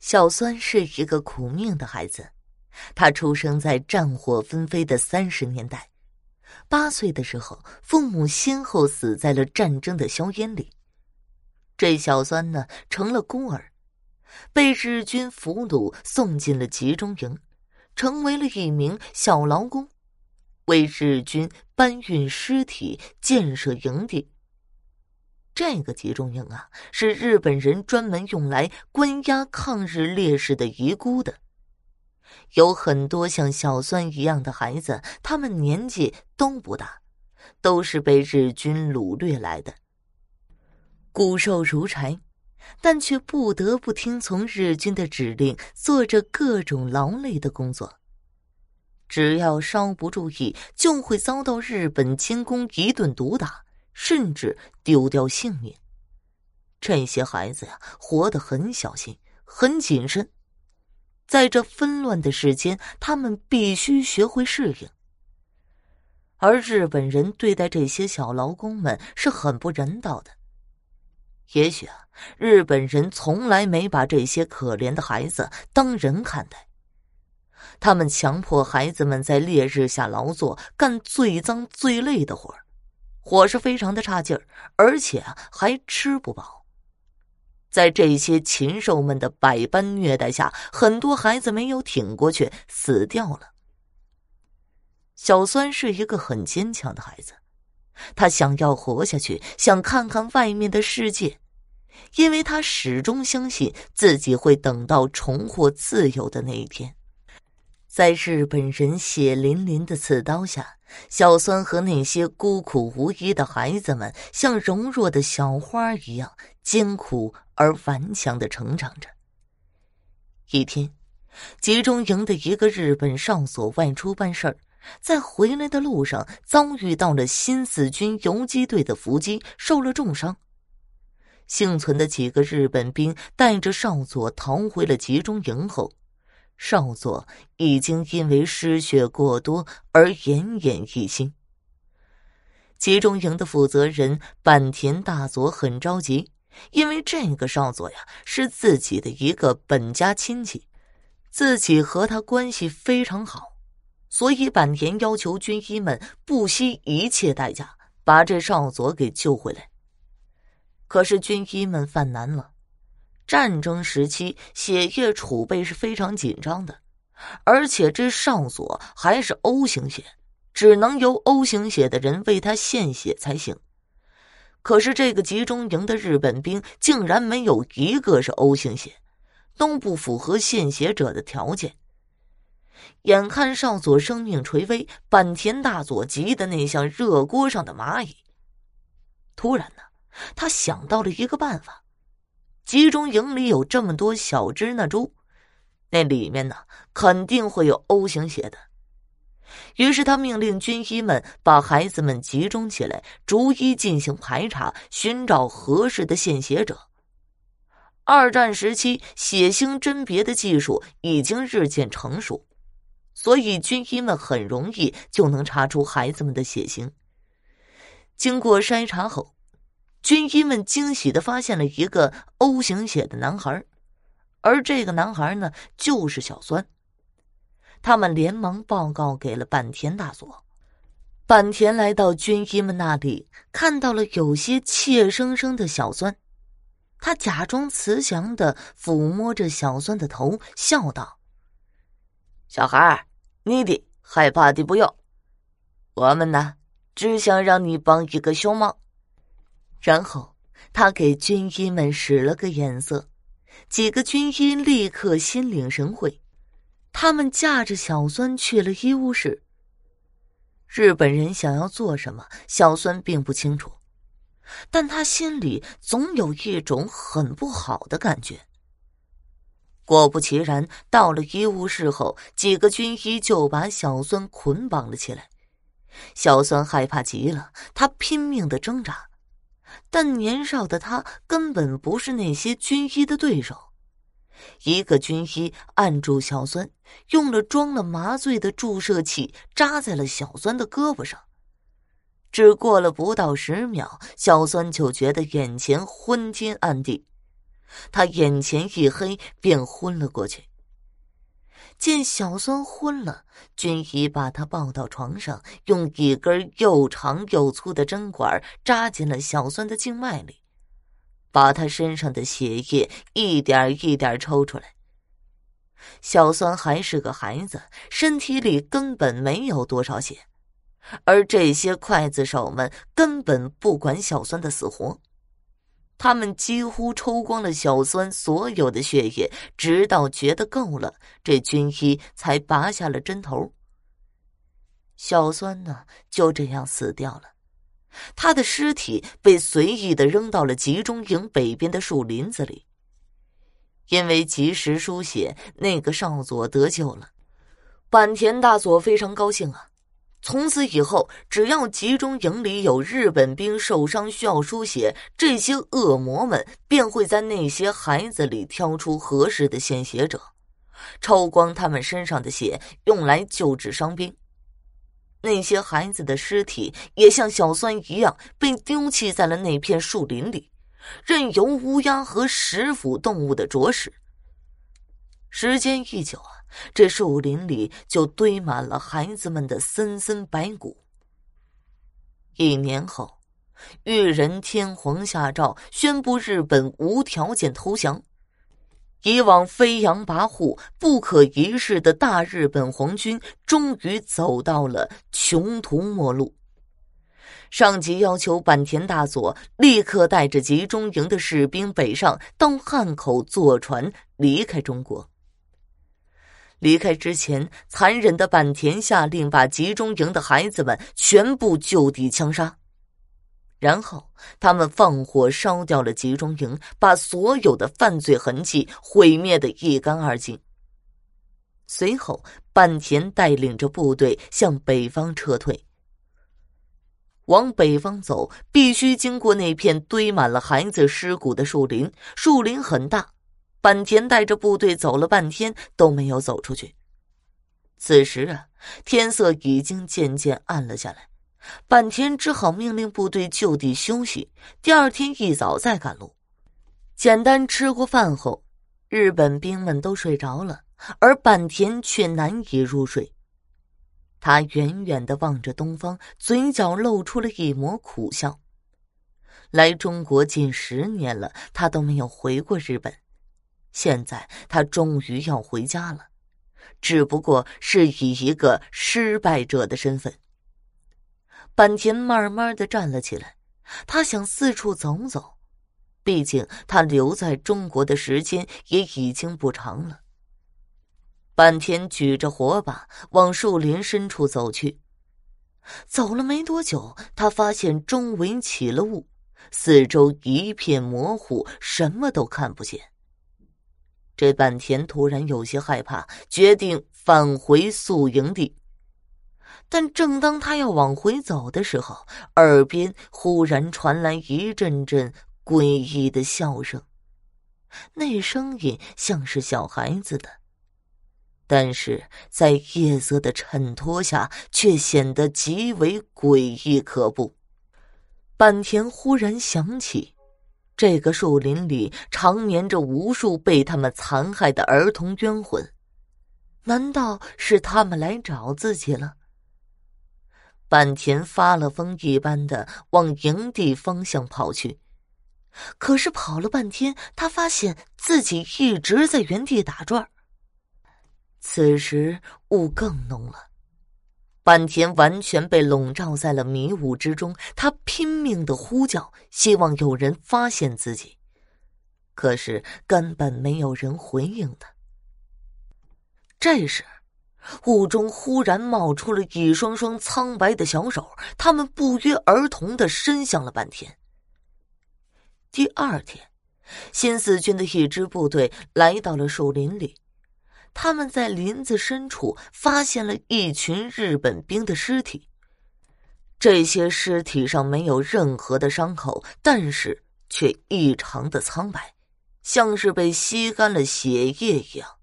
小酸是一个苦命的孩子，他出生在战火纷飞的三十年代，八岁的时候，父母先后死在了战争的硝烟里。这小酸呢，成了孤儿，被日军俘虏，送进了集中营，成为了一名小劳工，为日军搬运尸体、建设营地。这个集中营啊，是日本人专门用来关押抗日烈士的遗孤的。有很多像小酸一样的孩子，他们年纪都不大，都是被日军掳掠来的，骨瘦如柴，但却不得不听从日军的指令，做着各种劳累的工作。只要稍不注意，就会遭到日本监工一顿毒打。甚至丢掉性命。这些孩子呀，活得很小心，很谨慎。在这纷乱的世间，他们必须学会适应。而日本人对待这些小劳工们是很不人道的。也许啊，日本人从来没把这些可怜的孩子当人看待。他们强迫孩子们在烈日下劳作，干最脏最累的活儿。伙食非常的差劲儿，而且还吃不饱。在这些禽兽们的百般虐待下，很多孩子没有挺过去，死掉了。小酸是一个很坚强的孩子，他想要活下去，想看看外面的世界，因为他始终相信自己会等到重获自由的那一天。在日本人血淋淋的刺刀下。小酸和那些孤苦无依的孩子们，像柔弱的小花一样艰苦而顽强的成长着。一天，集中营的一个日本少佐外出办事儿，在回来的路上遭遇到了新四军游击队的伏击，受了重伤。幸存的几个日本兵带着少佐逃回了集中营后。少佐已经因为失血过多而奄奄一息。集中营的负责人坂田大佐很着急，因为这个少佐呀是自己的一个本家亲戚，自己和他关系非常好，所以坂田要求军医们不惜一切代价把这少佐给救回来。可是军医们犯难了。战争时期，血液储备是非常紧张的，而且这少佐还是 O 型血，只能由 O 型血的人为他献血才行。可是这个集中营的日本兵竟然没有一个是 O 型血，都不符合献血者的条件。眼看少佐生命垂危，坂田大佐急得那像热锅上的蚂蚁。突然呢，他想到了一个办法。集中营里有这么多小支那猪，那里面呢肯定会有 O 型血的。于是他命令军医们把孩子们集中起来，逐一进行排查，寻找合适的献血者。二战时期，血型甄别的技术已经日渐成熟，所以军医们很容易就能查出孩子们的血型。经过筛查后。军医们惊喜的发现了一个 O 型血的男孩，而这个男孩呢，就是小酸。他们连忙报告给了坂田大佐。坂田来到军医们那里，看到了有些怯生生的小酸，他假装慈祥的抚摸着小酸的头，笑道：“小孩你的害怕的不要，我们呢，只想让你帮一个凶忙。”然后，他给军医们使了个眼色，几个军医立刻心领神会。他们驾着小孙去了医务室。日本人想要做什么，小孙并不清楚，但他心里总有一种很不好的感觉。果不其然，到了医务室后，几个军医就把小孙捆绑了起来。小孙害怕极了，他拼命的挣扎。但年少的他根本不是那些军医的对手。一个军医按住小孙，用了装了麻醉的注射器扎在了小孙的胳膊上。只过了不到十秒，小孙就觉得眼前昏天暗地，他眼前一黑，便昏了过去。见小孙昏了，军医把他抱到床上，用一根又长又粗的针管扎进了小孙的静脉里，把他身上的血液一点一点抽出来。小孙还是个孩子，身体里根本没有多少血，而这些刽子手们根本不管小孙的死活。他们几乎抽光了小孙所有的血液，直到觉得够了，这军医才拔下了针头。小孙呢，就这样死掉了。他的尸体被随意的扔到了集中营北边的树林子里。因为及时输血，那个少佐得救了。坂田大佐非常高兴啊。从此以后，只要集中营里有日本兵受伤需要输血，这些恶魔们便会在那些孩子里挑出合适的献血者，抽光他们身上的血，用来救治伤兵。那些孩子的尸体也像小酸一样被丢弃在了那片树林里，任由乌鸦和食腐动物的啄食。时间一久啊。这树林里就堆满了孩子们的森森白骨。一年后，裕仁天皇下诏宣布日本无条件投降，以往飞扬跋扈、不可一世的大日本皇军终于走到了穷途末路。上级要求坂田大佐立刻带着集中营的士兵北上，到汉口坐船离开中国。离开之前，残忍的坂田下令把集中营的孩子们全部就地枪杀，然后他们放火烧掉了集中营，把所有的犯罪痕迹毁灭的一干二净。随后，坂田带领着部队向北方撤退。往北方走，必须经过那片堆满了孩子尸骨的树林，树林很大。坂田带着部队走了半天都没有走出去。此时啊，天色已经渐渐暗了下来，坂田只好命令部队就地休息，第二天一早再赶路。简单吃过饭后，日本兵们都睡着了，而坂田却难以入睡。他远远的望着东方，嘴角露出了一抹苦笑。来中国近十年了，他都没有回过日本。现在他终于要回家了，只不过是以一个失败者的身份。坂田慢慢的站了起来，他想四处走走，毕竟他留在中国的时间也已经不长了。坂田举着火把往树林深处走去，走了没多久，他发现周围起了雾，四周一片模糊，什么都看不见。这坂田突然有些害怕，决定返回宿营地。但正当他要往回走的时候，耳边忽然传来一阵阵诡异的笑声，那声音像是小孩子的，但是在夜色的衬托下，却显得极为诡异可怖。坂田忽然想起。这个树林里长眠着无数被他们残害的儿童冤魂，难道是他们来找自己了？坂田发了疯一般的往营地方向跑去，可是跑了半天，他发现自己一直在原地打转。此时雾更浓了。坂田完全被笼罩在了迷雾之中，他拼命的呼叫，希望有人发现自己，可是根本没有人回应他。这时，雾中忽然冒出了一双双苍白的小手，他们不约而同的伸向了坂田。第二天，新四军的一支部队来到了树林里。他们在林子深处发现了一群日本兵的尸体，这些尸体上没有任何的伤口，但是却异常的苍白，像是被吸干了血液一样。